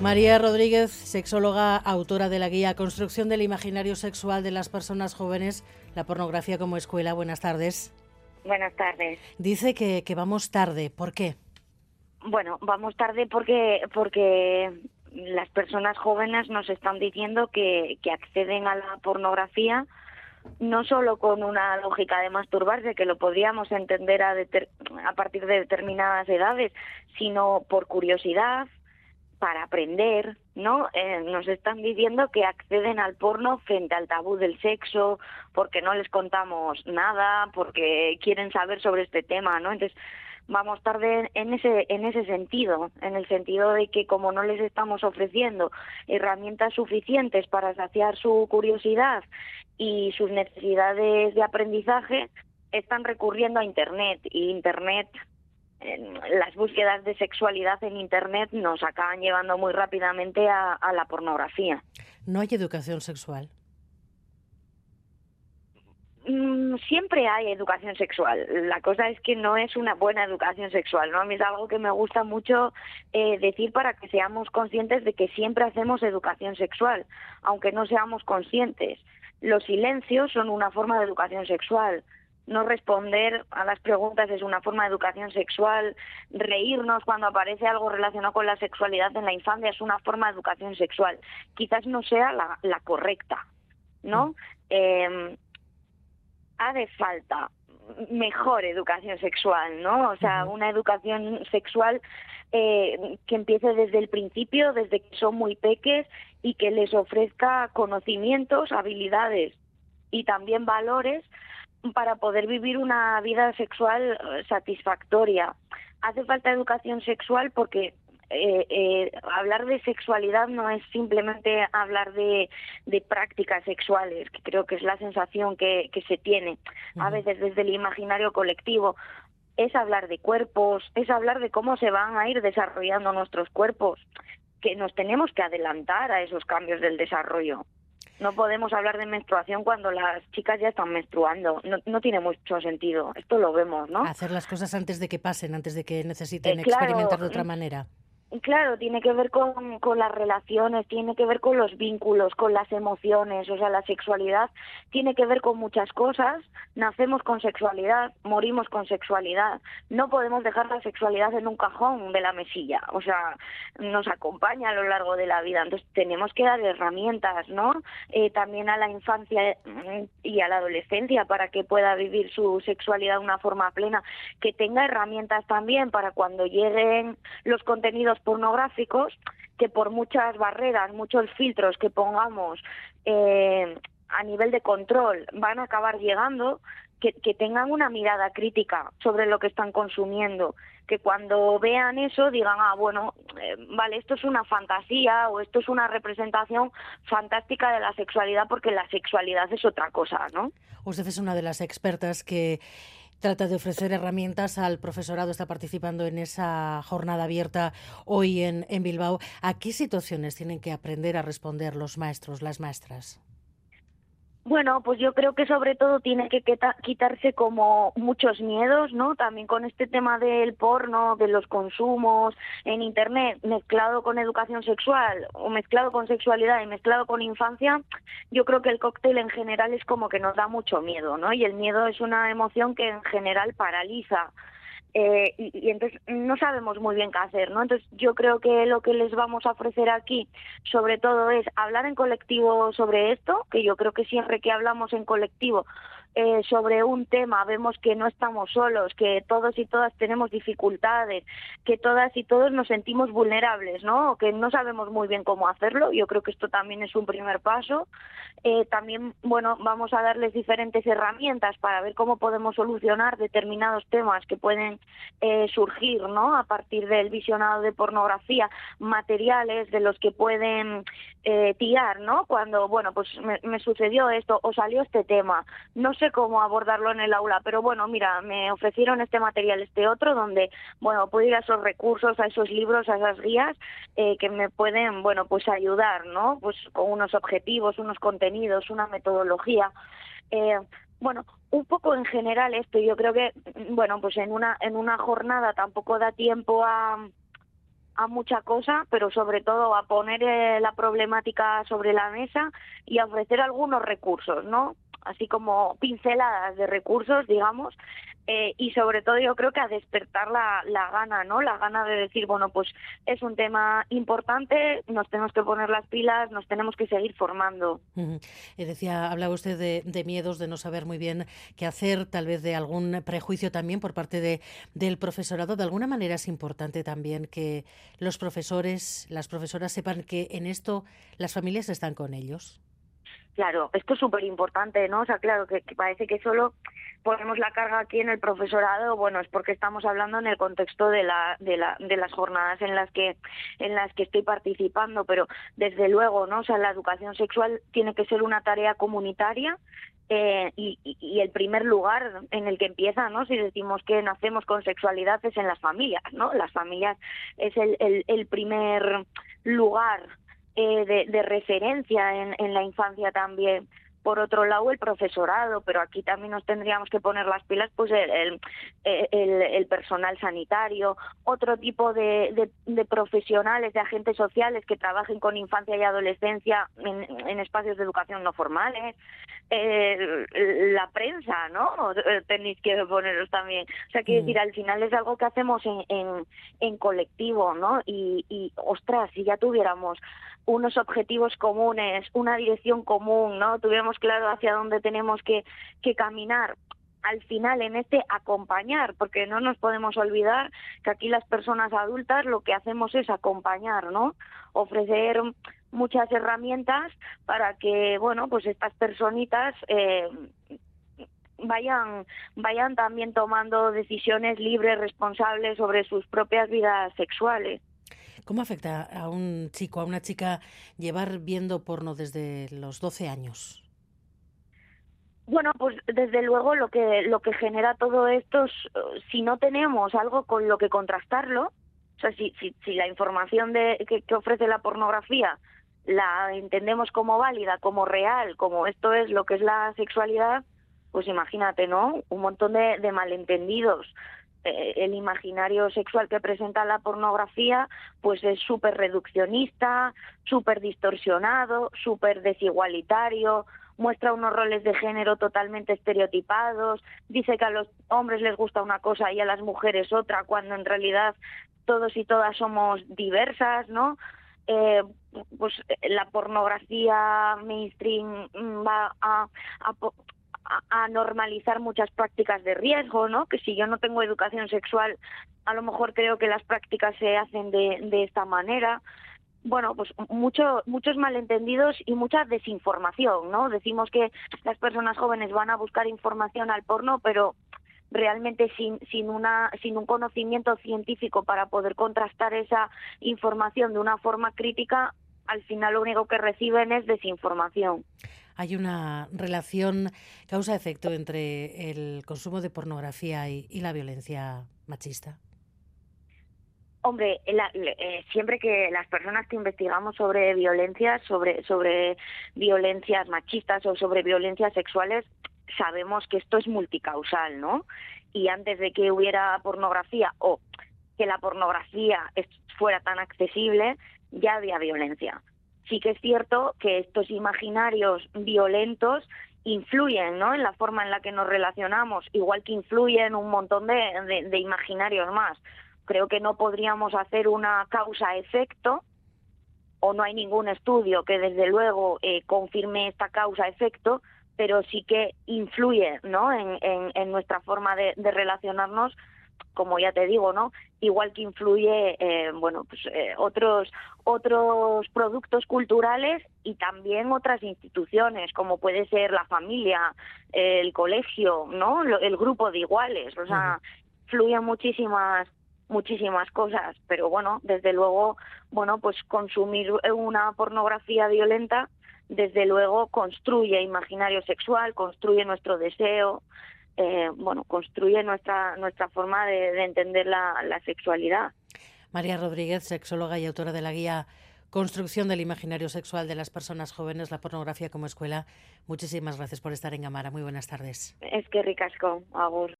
María Rodríguez, sexóloga, autora de la guía Construcción del Imaginario Sexual de las Personas Jóvenes, la pornografía como escuela. Buenas tardes. Buenas tardes. Dice que, que vamos tarde. ¿Por qué? Bueno, vamos tarde porque, porque las personas jóvenes nos están diciendo que, que acceden a la pornografía no solo con una lógica de masturbarse, que lo podríamos entender a, a partir de determinadas edades, sino por curiosidad, para aprender, ¿no? Eh, nos están diciendo que acceden al porno frente al tabú del sexo, porque no les contamos nada, porque quieren saber sobre este tema, ¿no? Entonces, vamos tarde en ese en ese sentido, en el sentido de que como no les estamos ofreciendo herramientas suficientes para saciar su curiosidad y sus necesidades de aprendizaje, están recurriendo a internet y internet las búsquedas de sexualidad en Internet nos acaban llevando muy rápidamente a, la pornografía. ¿No hay educación sexual? Mm, siempre hay educación sexual. La cosa es que no es una buena educación sexual. ¿no? A mí es algo que me gusta mucho eh, decir para que seamos conscientes de que siempre hacemos educación sexual, aunque no seamos conscientes. Los silencios son una forma de educación sexual no responder a las preguntas es una forma de educación sexual, reírnos cuando aparece algo relacionado con la sexualidad en la infancia es una forma de educación sexual. Quizás no sea la, la correcta, ¿no? Eh, hace falta mejor educación sexual, ¿no? O sea, una educación sexual eh, que empiece desde el principio, desde que son muy peques y que les ofrezca conocimientos, habilidades y también valores para poder vivir una vida sexual eh, satisfactoria. Hace falta educación sexual porque eh, eh, hablar de sexualidad no es simplemente hablar de, de, prácticas sexuales, que creo que es la sensación que, que se tiene a veces desde el imaginario colectivo. Es hablar de cuerpos, es hablar de cómo se van a ir desarrollando nuestros cuerpos, que nos tenemos que adelantar a esos cambios del desarrollo no podemos hablar de menstruación cuando las chicas ya están menstruando. No, no tiene mucho sentido. Esto lo vemos, ¿no? Hacer las cosas antes de que pasen, antes de que necesiten eh, experimentar de otra manera. Claro, tiene que ver con, las relaciones, tiene que ver con los vínculos, con las emociones, o sea, la sexualidad tiene que ver con muchas cosas. Nacemos con sexualidad, morimos con sexualidad. No podemos dejar la sexualidad en un cajón de la mesilla, o sea, nos acompaña a lo largo de la vida. Entonces, tenemos que dar herramientas, ¿no? Eh, también a la infancia mm, y a la adolescencia para que pueda vivir su sexualidad de una forma plena, que tenga herramientas también para cuando lleguen los contenidos pornográficos que por muchas barreras, muchos filtros que pongamos eh, a nivel de control van a acabar llegando, que, tengan una mirada crítica sobre lo que están consumiendo, que cuando vean eso digan, ah, bueno, eh, vale, esto es una fantasía o esto es una representación fantástica de la sexualidad porque la sexualidad es otra cosa, ¿no? Usted es una de las expertas que trata de ofrecer herramientas al profesorado, está participando en esa jornada abierta hoy en, en Bilbao. ¿A qué situaciones tienen que aprender a responder los maestros, las maestras? Bueno, pues yo creo que sobre todo tiene que quitarse como muchos miedos, ¿no? También con este tema del porno, de los consumos en Internet, mezclado con educación sexual o mezclado con sexualidad y mezclado con infancia, yo creo que el cóctel en general es como que nos da mucho miedo, ¿no? Y el miedo es una emoción que en general paraliza eh, y, entonces no sabemos muy bien qué hacer, ¿no? Entonces yo creo que lo que les vamos a ofrecer aquí, sobre todo, es hablar en colectivo sobre esto, que yo creo que siempre que hablamos en colectivo eh, sobre un tema vemos que no estamos solos, que todos y todas tenemos dificultades, que todas y todos nos sentimos vulnerables, ¿no? que no sabemos muy bien cómo hacerlo. Yo creo que esto también es un primer paso. Eh, también, bueno, vamos a darles diferentes herramientas para ver cómo podemos solucionar determinados temas que pueden eh, surgir, ¿no? A partir del visionado de pornografía, materiales de los que pueden tirar, ¿no? Cuando, bueno, pues me, me sucedió esto o salió este tema. No sé cómo abordarlo en el aula, pero bueno, mira, me ofrecieron este material, este otro, donde, bueno, puedo ir a esos recursos, a esos libros, a esas guías eh, que me pueden, bueno, pues ayudar, ¿no? Pues con unos objetivos, unos contenidos, una metodología. Eh, bueno, un poco en general esto, yo creo que, bueno, pues en una, en una jornada tampoco da tiempo a a mucha cosa, pero sobre todo a poner eh, la problemática sobre la mesa y a ofrecer algunos recursos, ¿no? Así como pinceladas de recursos, digamos, eh, y sobre todo yo creo que a despertar la, la, gana, ¿no? La gana de decir, bueno, pues es un tema importante, nos tenemos que poner las pilas, nos tenemos que seguir formando. Eh, decía, hablaba usted de, de, miedos, de no saber muy bien qué hacer, tal vez de algún prejuicio también por parte de, del profesorado. De alguna manera es importante también que los profesores, las profesoras sepan que en esto las familias están con ellos. Claro, esto es súper importante, ¿no? O sea, claro, que, parece que solo ponemos la carga aquí en el profesorado, bueno, es porque estamos hablando en el contexto de, la, de, la, de las jornadas en las que en las que estoy participando, pero desde luego, ¿no? O sea, la educación sexual tiene que ser una tarea comunitaria eh, y, y, el primer lugar en el que empieza, ¿no? Si decimos que nacemos con sexualidad es en las familias, ¿no? Las familias es el, el, el primer lugar eh, de, referencia en, en la infancia también por otro lado el profesorado, pero aquí también nos tendríamos que poner las pilas pues el, el, el personal sanitario, otro tipo de, de, profesionales, de agentes sociales que trabajen con infancia y adolescencia en, en espacios de educación no formales, eh, la prensa, ¿no? Tenéis que poneros también. O sea, quiero mm. decir, al final es algo que hacemos en, en, en colectivo, ¿no? Y, y, ostras, si ya tuviéramos unos objetivos comunes, una dirección común, ¿no? Tuviéramos claro hacia dónde tenemos que, que caminar. Al final, en este acompañar, porque no nos podemos olvidar que aquí las personas adultas lo que hacemos es acompañar, ¿no? Ofrecer muchas herramientas para que, bueno, pues estas personitas eh, vayan vayan también tomando decisiones libres, responsables sobre sus propias vidas sexuales. ¿Cómo afecta a un chico, a una chica, llevar viendo porno desde los 12 años? Bueno, pues desde luego lo que lo que genera todo esto es si no tenemos algo con lo que contrastarlo, o sea, si, si, si la información de, que, ofrece la pornografía la entendemos como válida, como real, como esto es lo que es la sexualidad, pues imagínate, ¿no? Un montón de malentendidos. Eh, el imaginario sexual que presenta la pornografía pues es súper reduccionista, súper distorsionado, súper desigualitario, muestra unos roles de género totalmente estereotipados, dice que a los hombres les gusta una cosa y a las mujeres otra, cuando en realidad todos y todas somos diversas, ¿no? Eh, pues la pornografía mainstream va a, a, a, normalizar muchas prácticas de riesgo, ¿no? Que si yo no tengo educación sexual, a lo mejor creo que las prácticas se hacen de, de esta manera. Bueno, pues mucho, muchos malentendidos y mucha desinformación, ¿no? Decimos que las personas jóvenes van a buscar información al porno, pero realmente sin, sin, una, sin un conocimiento científico para poder contrastar esa información de una forma crítica, al final lo único que reciben es desinformación hay una relación causa-efecto entre el consumo de pornografía y, la violencia machista? Hombre, la, eh, siempre que las personas que investigamos sobre violencias, sobre, sobre violencias machistas o sobre violencias sexuales, sabemos que esto es multicausal, ¿no? Y antes de que hubiera pornografía o que la pornografía fuera tan accesible, ya había violencia sí que es cierto que estos imaginarios violentos influyen ¿no? en la forma en la que nos relacionamos, igual que influyen un montón de, imaginarios más. Creo que no podríamos hacer una causa-efecto o no hay ningún estudio que desde luego eh, confirme esta causa-efecto, pero sí que influye ¿no? en, nuestra forma de relacionarnos como ya te digo, ¿no? Igual que influye, eh, bueno, pues eh, otros otros productos culturales y también otras instituciones, como puede ser la familia, el colegio, ¿no? El grupo de iguales, o sea, fluyen muchísimas muchísimas cosas, pero bueno, desde luego, bueno, pues consumir una pornografía violenta desde luego construye imaginario sexual, construye nuestro deseo, eh, bueno, construye nuestra, nuestra forma de, de entender la, la sexualidad. María Rodríguez, sexóloga y autora de la guía Construcción del imaginario sexual de las personas jóvenes, la pornografía como escuela. Muchísimas gracias por estar en Gamara. Muy buenas tardes. Es que ricasco, Agur.